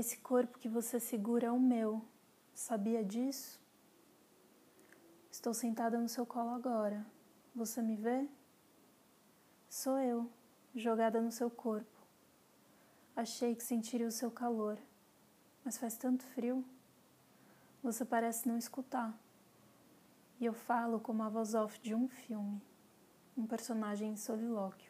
Esse corpo que você segura é o meu. Sabia disso? Estou sentada no seu colo agora. Você me vê? Sou eu, jogada no seu corpo. Achei que sentiria o seu calor, mas faz tanto frio. Você parece não escutar. E eu falo como a voz off de um filme, um personagem em solilóquio.